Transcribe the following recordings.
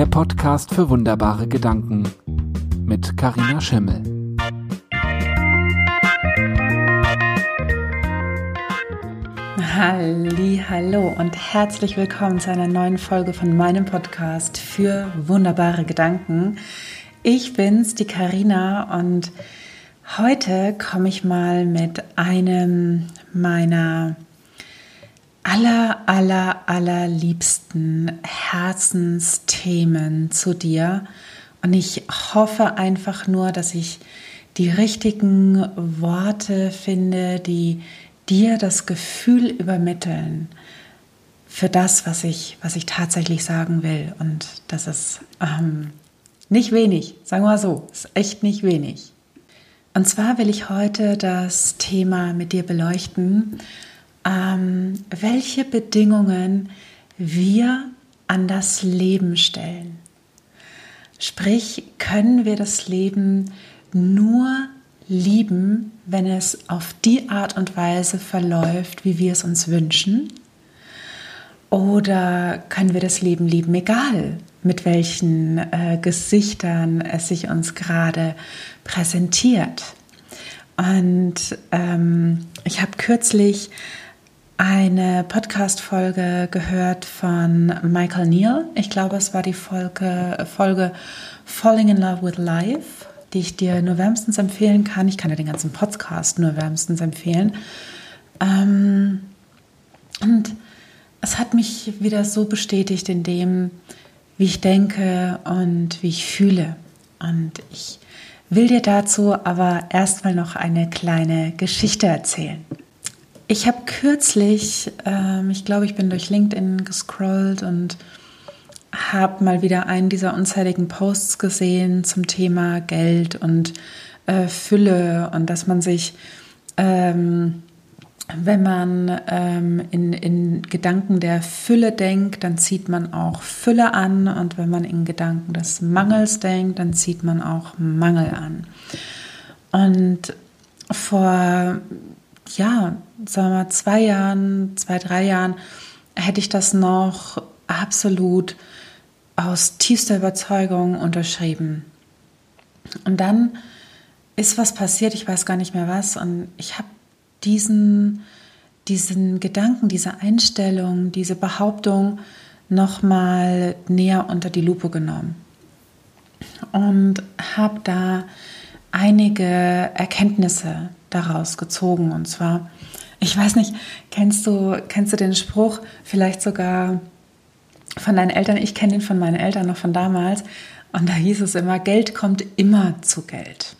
der Podcast für wunderbare Gedanken mit Karina Schimmel. Halli, hallo und herzlich willkommen zu einer neuen Folge von meinem Podcast für wunderbare Gedanken. Ich bin's, die Karina und heute komme ich mal mit einem meiner aller, aller, allerliebsten Herzensthemen zu dir. Und ich hoffe einfach nur, dass ich die richtigen Worte finde, die dir das Gefühl übermitteln für das, was ich, was ich tatsächlich sagen will. Und das ist ähm, nicht wenig, sagen wir mal so, ist echt nicht wenig. Und zwar will ich heute das Thema mit dir beleuchten, ähm, welche Bedingungen wir an das Leben stellen. Sprich, können wir das Leben nur lieben, wenn es auf die Art und Weise verläuft, wie wir es uns wünschen? Oder können wir das Leben lieben, egal mit welchen äh, Gesichtern es sich uns gerade präsentiert? Und ähm, ich habe kürzlich eine Podcast-Folge gehört von Michael Neal. Ich glaube, es war die Folge, Folge Falling in Love with Life, die ich dir nur wärmstens empfehlen kann. Ich kann dir den ganzen Podcast nur wärmstens empfehlen. Ähm, und es hat mich wieder so bestätigt in dem, wie ich denke und wie ich fühle. Und ich will dir dazu aber erstmal noch eine kleine Geschichte erzählen. Ich habe kürzlich, ähm, ich glaube, ich bin durch LinkedIn gescrollt und habe mal wieder einen dieser unzähligen Posts gesehen zum Thema Geld und äh, Fülle und dass man sich, ähm, wenn man ähm, in, in Gedanken der Fülle denkt, dann zieht man auch Fülle an und wenn man in Gedanken des Mangels denkt, dann zieht man auch Mangel an. Und vor ja, sagen wir mal, zwei Jahren, zwei, drei Jahren hätte ich das noch absolut aus tiefster Überzeugung unterschrieben. Und dann ist was passiert, ich weiß gar nicht mehr was, und ich habe diesen, diesen Gedanken, diese Einstellung, diese Behauptung nochmal näher unter die Lupe genommen und habe da einige Erkenntnisse daraus gezogen. Und zwar, ich weiß nicht, kennst du, kennst du den Spruch vielleicht sogar von deinen Eltern? Ich kenne den von meinen Eltern noch von damals. Und da hieß es immer, Geld kommt immer zu Geld.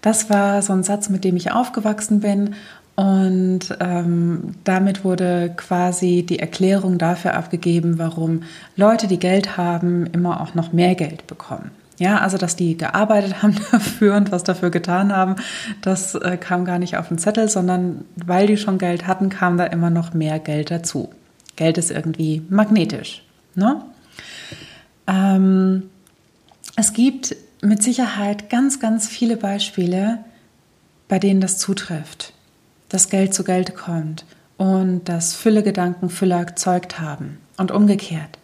Das war so ein Satz, mit dem ich aufgewachsen bin. Und ähm, damit wurde quasi die Erklärung dafür abgegeben, warum Leute, die Geld haben, immer auch noch mehr Geld bekommen. Ja, also dass die gearbeitet haben dafür und was dafür getan haben, das äh, kam gar nicht auf den Zettel, sondern weil die schon Geld hatten, kam da immer noch mehr Geld dazu. Geld ist irgendwie magnetisch. Ne? Ähm, es gibt mit Sicherheit ganz, ganz viele Beispiele, bei denen das zutrifft, dass Geld zu Geld kommt und dass Fülle-Gedanken Fülle erzeugt haben und umgekehrt.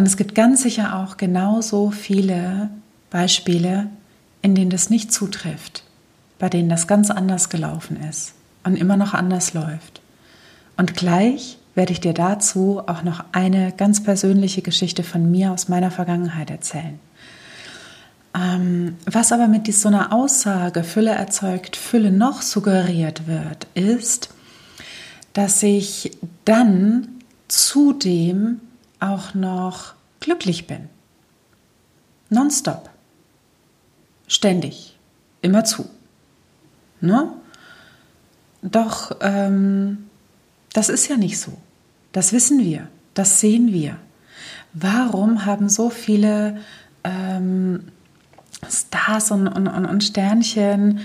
Und es gibt ganz sicher auch genauso viele Beispiele, in denen das nicht zutrifft, bei denen das ganz anders gelaufen ist und immer noch anders läuft. Und gleich werde ich dir dazu auch noch eine ganz persönliche Geschichte von mir aus meiner Vergangenheit erzählen. Ähm, was aber mit so einer Aussage Fülle erzeugt, Fülle noch suggeriert wird, ist, dass ich dann zudem auch noch glücklich bin. Nonstop. Ständig. Immer zu. Ne? Doch ähm, das ist ja nicht so. Das wissen wir. Das sehen wir. Warum haben so viele ähm, Stars und, und, und Sternchen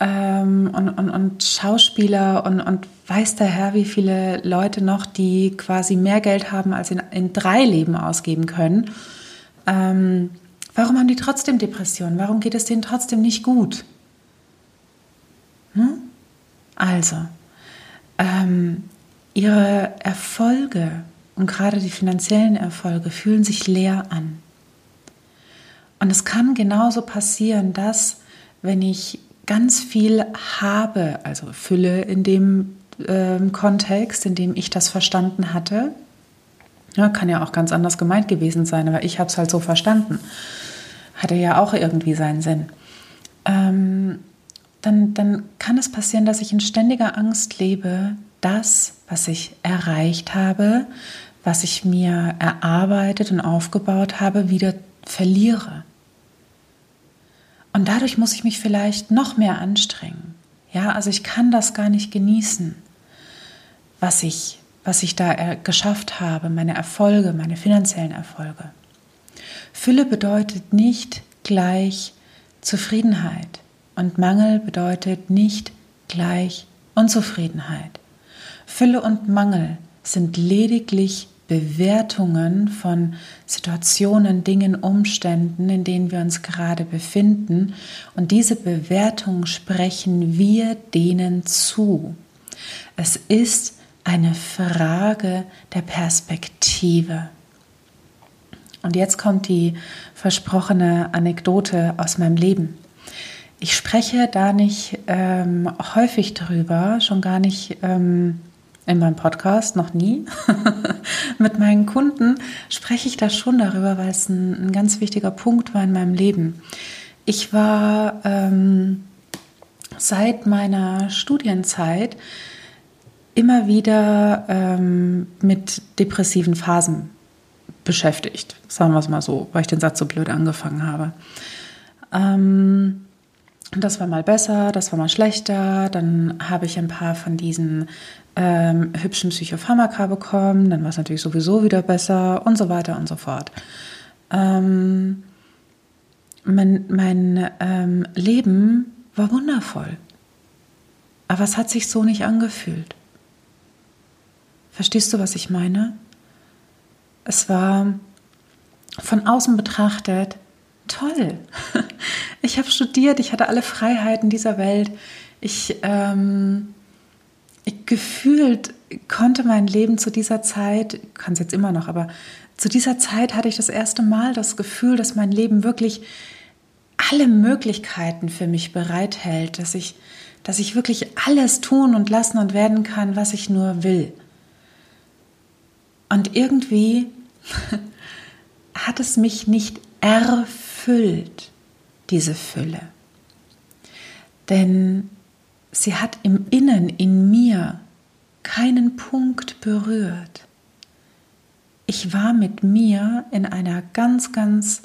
ähm, und, und, und Schauspieler und, und weiß der Herr, wie viele Leute noch, die quasi mehr Geld haben, als in, in drei Leben ausgeben können. Ähm, warum haben die trotzdem Depressionen? Warum geht es denen trotzdem nicht gut? Hm? Also, ähm, ihre Erfolge und gerade die finanziellen Erfolge fühlen sich leer an. Und es kann genauso passieren, dass wenn ich ganz viel habe, also Fülle in dem äh, Kontext, in dem ich das verstanden hatte, ja, kann ja auch ganz anders gemeint gewesen sein, aber ich habe es halt so verstanden. Hatte ja auch irgendwie seinen Sinn. Ähm, dann, dann kann es passieren, dass ich in ständiger Angst lebe, das, was ich erreicht habe, was ich mir erarbeitet und aufgebaut habe, wieder verliere. Und dadurch muss ich mich vielleicht noch mehr anstrengen. Ja, also ich kann das gar nicht genießen, was ich, was ich da geschafft habe, meine Erfolge, meine finanziellen Erfolge. Fülle bedeutet nicht gleich Zufriedenheit und Mangel bedeutet nicht gleich Unzufriedenheit. Fülle und Mangel sind lediglich Bewertungen von Situationen, Dingen, Umständen, in denen wir uns gerade befinden. Und diese Bewertungen sprechen wir denen zu. Es ist eine Frage der Perspektive. Und jetzt kommt die versprochene Anekdote aus meinem Leben. Ich spreche da nicht ähm, häufig drüber, schon gar nicht ähm, in meinem Podcast, noch nie. Mit meinen Kunden spreche ich da schon darüber, weil es ein, ein ganz wichtiger Punkt war in meinem Leben. Ich war ähm, seit meiner Studienzeit immer wieder ähm, mit depressiven Phasen beschäftigt, sagen wir es mal so, weil ich den Satz so blöd angefangen habe. Ähm, das war mal besser, das war mal schlechter. Dann habe ich ein paar von diesen ähm, hübschen Psychopharmaka bekommen. Dann war es natürlich sowieso wieder besser und so weiter und so fort. Ähm, mein mein ähm, Leben war wundervoll. Aber es hat sich so nicht angefühlt. Verstehst du, was ich meine? Es war von außen betrachtet toll. Ich habe studiert, ich hatte alle Freiheiten dieser Welt. Ich, ähm, ich gefühlt konnte mein Leben zu dieser Zeit, kann es jetzt immer noch, aber zu dieser Zeit hatte ich das erste Mal das Gefühl, dass mein Leben wirklich alle Möglichkeiten für mich bereithält, dass ich, dass ich wirklich alles tun und lassen und werden kann, was ich nur will. Und irgendwie hat es mich nicht erfüllt, diese Fülle. Denn sie hat im Innen, in mir, keinen Punkt berührt. Ich war mit mir in einer ganz, ganz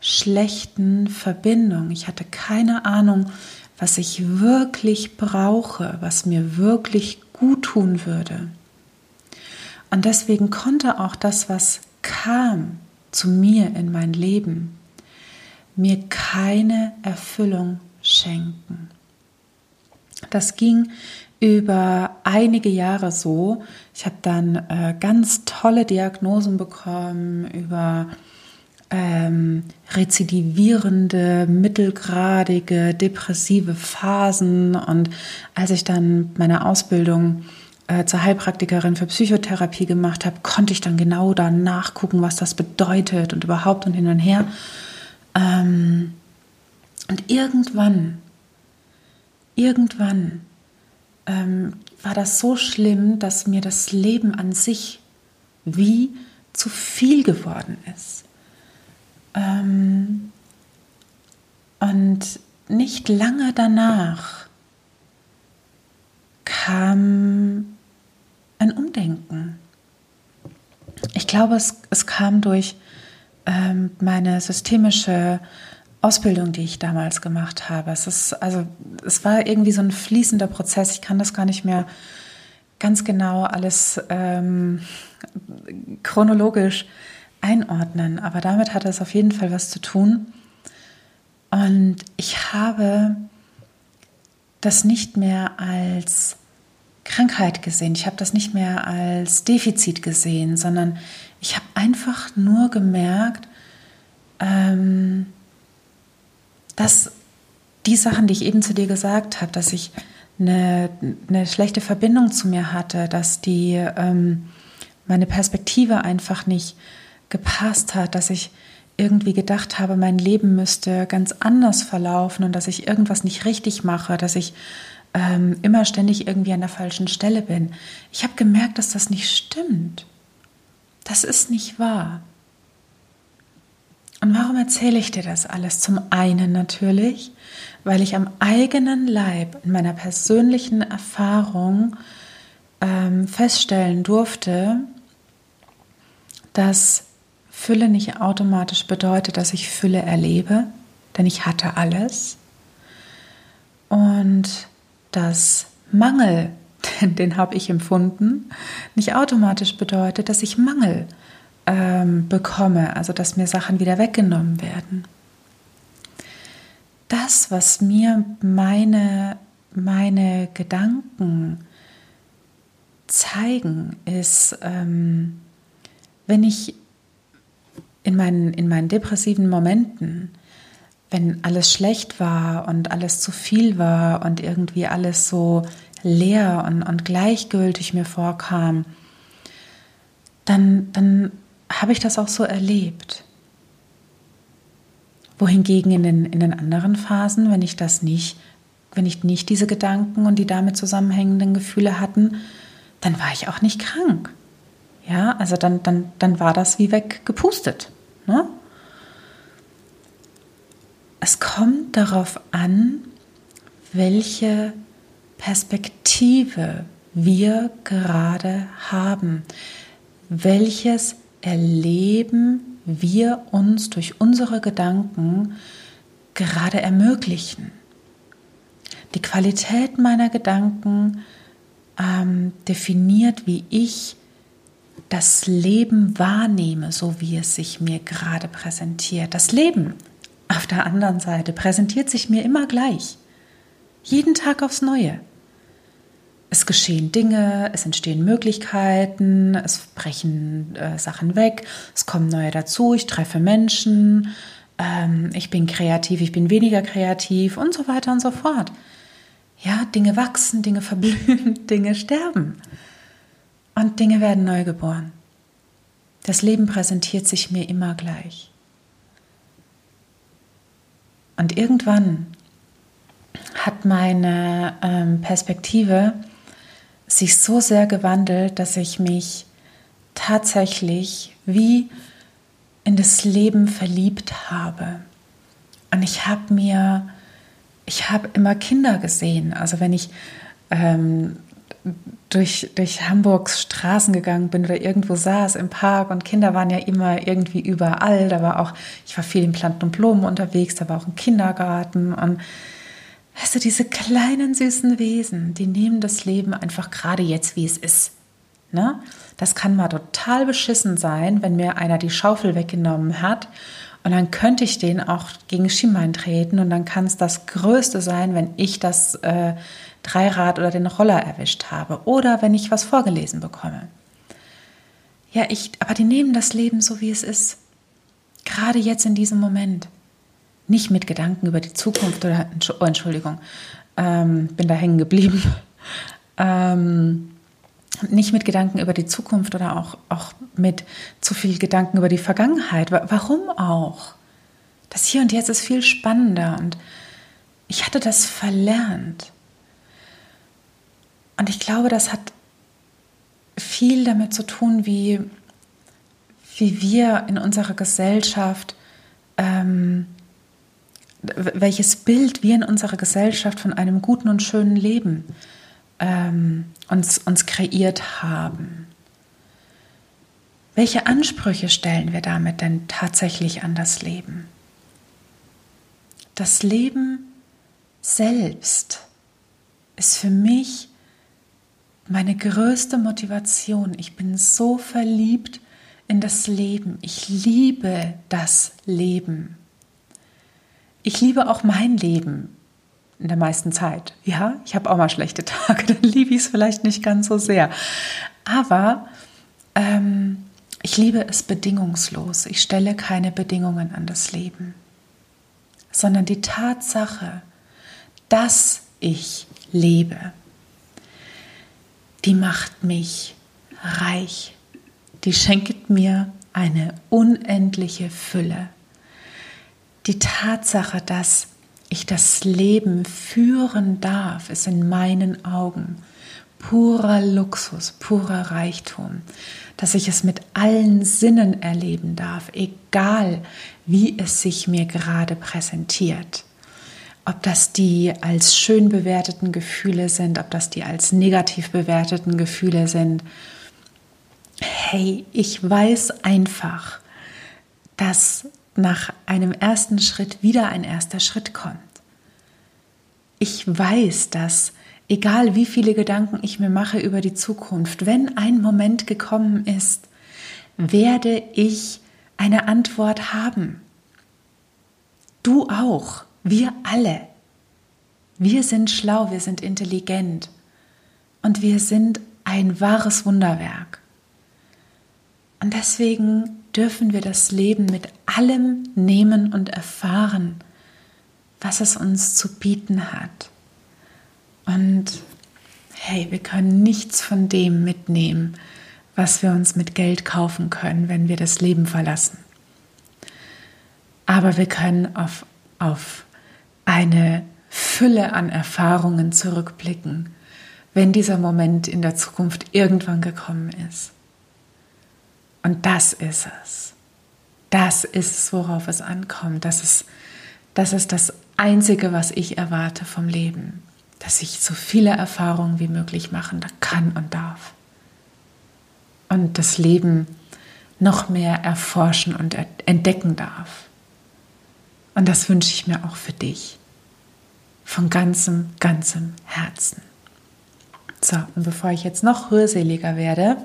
schlechten Verbindung. Ich hatte keine Ahnung, was ich wirklich brauche, was mir wirklich gut tun würde. Und deswegen konnte auch das, was kam zu mir in mein Leben, mir keine Erfüllung schenken. Das ging über einige Jahre so. Ich habe dann äh, ganz tolle Diagnosen bekommen über ähm, rezidivierende, mittelgradige, depressive Phasen. Und als ich dann meine Ausbildung äh, zur Heilpraktikerin für Psychotherapie gemacht habe, konnte ich dann genau da nachgucken, was das bedeutet und überhaupt und hin und her. Ähm, und irgendwann, irgendwann ähm, war das so schlimm, dass mir das Leben an sich wie zu viel geworden ist. Ähm, und nicht lange danach kam ein Umdenken. Ich glaube, es, es kam durch ähm, meine systemische Ausbildung, die ich damals gemacht habe. Es ist also, es war irgendwie so ein fließender Prozess. Ich kann das gar nicht mehr ganz genau alles ähm, chronologisch einordnen, aber damit hatte es auf jeden Fall was zu tun. Und ich habe das nicht mehr als Krankheit gesehen. Ich habe das nicht mehr als Defizit gesehen, sondern ich habe einfach nur gemerkt, ähm, dass die Sachen, die ich eben zu dir gesagt habe, dass ich eine, eine schlechte Verbindung zu mir hatte, dass die ähm, meine Perspektive einfach nicht gepasst hat, dass ich irgendwie gedacht habe, mein Leben müsste ganz anders verlaufen und dass ich irgendwas nicht richtig mache, dass ich ähm, immer ständig irgendwie an der falschen Stelle bin. Ich habe gemerkt, dass das nicht stimmt. Das ist nicht wahr. Und warum erzähle ich dir das alles? Zum einen natürlich, weil ich am eigenen Leib, in meiner persönlichen Erfahrung ähm, feststellen durfte, dass Fülle nicht automatisch bedeutet, dass ich Fülle erlebe, denn ich hatte alles. Und dass Mangel, den habe ich empfunden, nicht automatisch bedeutet, dass ich Mangel ähm, bekomme, also dass mir Sachen wieder weggenommen werden. Das, was mir meine, meine Gedanken zeigen, ist, ähm, wenn ich in meinen, in meinen depressiven Momenten, wenn alles schlecht war und alles zu viel war und irgendwie alles so leer und, und gleichgültig mir vorkam, dann, dann habe ich das auch so erlebt. Wohingegen in den, in den anderen Phasen, wenn ich das nicht, wenn ich nicht diese Gedanken und die damit zusammenhängenden Gefühle hatten, dann war ich auch nicht krank. Ja, also dann, dann, dann war das wie weggepustet. Ne? Es kommt darauf an, welche Perspektive wir gerade haben, welches Erleben wir uns durch unsere Gedanken gerade ermöglichen. Die Qualität meiner Gedanken ähm, definiert, wie ich das Leben wahrnehme, so wie es sich mir gerade präsentiert. Das Leben auf der anderen Seite präsentiert sich mir immer gleich. Jeden Tag aufs Neue. Es geschehen Dinge, es entstehen Möglichkeiten, es brechen äh, Sachen weg, es kommen neue dazu, ich treffe Menschen, ähm, ich bin kreativ, ich bin weniger kreativ und so weiter und so fort. Ja, Dinge wachsen, Dinge verblühen, Dinge sterben. Und Dinge werden neu geboren. Das Leben präsentiert sich mir immer gleich. Und irgendwann hat meine ähm, Perspektive sich so sehr gewandelt, dass ich mich tatsächlich wie in das Leben verliebt habe. Und ich habe mir, ich habe immer Kinder gesehen. Also wenn ich ähm, durch, durch Hamburgs Straßen gegangen bin oder irgendwo saß im Park und Kinder waren ja immer irgendwie überall. Da war auch, ich war viel in Planten und Blumen unterwegs, da war auch ein Kindergarten und weißt du, diese kleinen süßen Wesen, die nehmen das Leben einfach gerade jetzt, wie es ist. Ne? Das kann mal total beschissen sein, wenn mir einer die Schaufel weggenommen hat und dann könnte ich den auch gegen Schienbein treten und dann kann es das Größte sein, wenn ich das äh, Dreirad oder den Roller erwischt habe oder wenn ich was vorgelesen bekomme. Ja, ich, aber die nehmen das Leben so, wie es ist. Gerade jetzt in diesem Moment. Nicht mit Gedanken über die Zukunft oder, oh, Entschuldigung, ähm, bin da hängen geblieben. Ähm, nicht mit Gedanken über die Zukunft oder auch, auch mit zu viel Gedanken über die Vergangenheit. Warum auch? Das Hier und Jetzt ist viel spannender und ich hatte das verlernt. Und ich glaube, das hat viel damit zu tun, wie, wie wir in unserer Gesellschaft, ähm, welches Bild wir in unserer Gesellschaft von einem guten und schönen Leben ähm, uns, uns kreiert haben. Welche Ansprüche stellen wir damit denn tatsächlich an das Leben? Das Leben selbst ist für mich meine größte Motivation. Ich bin so verliebt in das Leben. Ich liebe das Leben. Ich liebe auch mein Leben in der meisten Zeit. Ja, ich habe auch mal schlechte Tage, dann liebe ich es vielleicht nicht ganz so sehr. Aber ähm, ich liebe es bedingungslos. Ich stelle keine Bedingungen an das Leben, sondern die Tatsache, dass ich lebe, die macht mich reich. die schenkt mir eine unendliche Fülle. Die Tatsache, dass ich das Leben führen darf, ist in meinen Augen purer Luxus, purer Reichtum, dass ich es mit allen Sinnen erleben darf, egal wie es sich mir gerade präsentiert. Ob das die als schön bewerteten Gefühle sind, ob das die als negativ bewerteten Gefühle sind. Hey, ich weiß einfach, dass nach einem ersten Schritt wieder ein erster Schritt kommt. Ich weiß, dass egal wie viele Gedanken ich mir mache über die Zukunft, wenn ein Moment gekommen ist, werde ich eine Antwort haben. Du auch, wir alle. Wir sind schlau, wir sind intelligent und wir sind ein wahres Wunderwerk. Und deswegen dürfen wir das Leben mit allem nehmen und erfahren, was es uns zu bieten hat. Und hey, wir können nichts von dem mitnehmen, was wir uns mit Geld kaufen können, wenn wir das Leben verlassen. Aber wir können auf, auf eine Fülle an Erfahrungen zurückblicken, wenn dieser Moment in der Zukunft irgendwann gekommen ist. Und das ist es. Das ist es, worauf es ankommt. Das ist, das ist das Einzige, was ich erwarte vom Leben dass ich so viele Erfahrungen wie möglich machen kann und darf. Und das Leben noch mehr erforschen und entdecken darf. Und das wünsche ich mir auch für dich. Von ganzem, ganzem Herzen. So, und bevor ich jetzt noch rührseliger werde,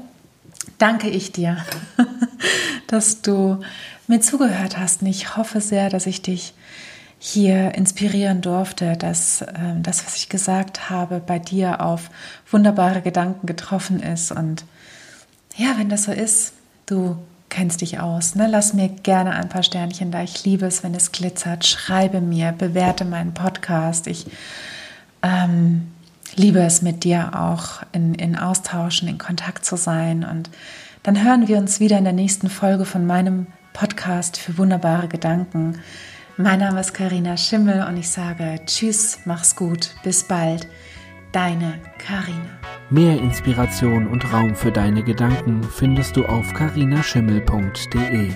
danke ich dir, dass du mir zugehört hast. Und ich hoffe sehr, dass ich dich hier inspirieren durfte, dass ähm, das, was ich gesagt habe, bei dir auf wunderbare Gedanken getroffen ist. Und ja, wenn das so ist, du kennst dich aus. Ne? Lass mir gerne ein paar Sternchen da. Ich liebe es, wenn es glitzert. Schreibe mir, bewerte meinen Podcast. Ich ähm, liebe es, mit dir auch in, in Austauschen, in Kontakt zu sein. Und dann hören wir uns wieder in der nächsten Folge von meinem Podcast für wunderbare Gedanken. Mein Name ist Karina Schimmel und ich sage Tschüss, mach's gut, bis bald. Deine Karina. Mehr Inspiration und Raum für deine Gedanken findest du auf karinaschimmel.de.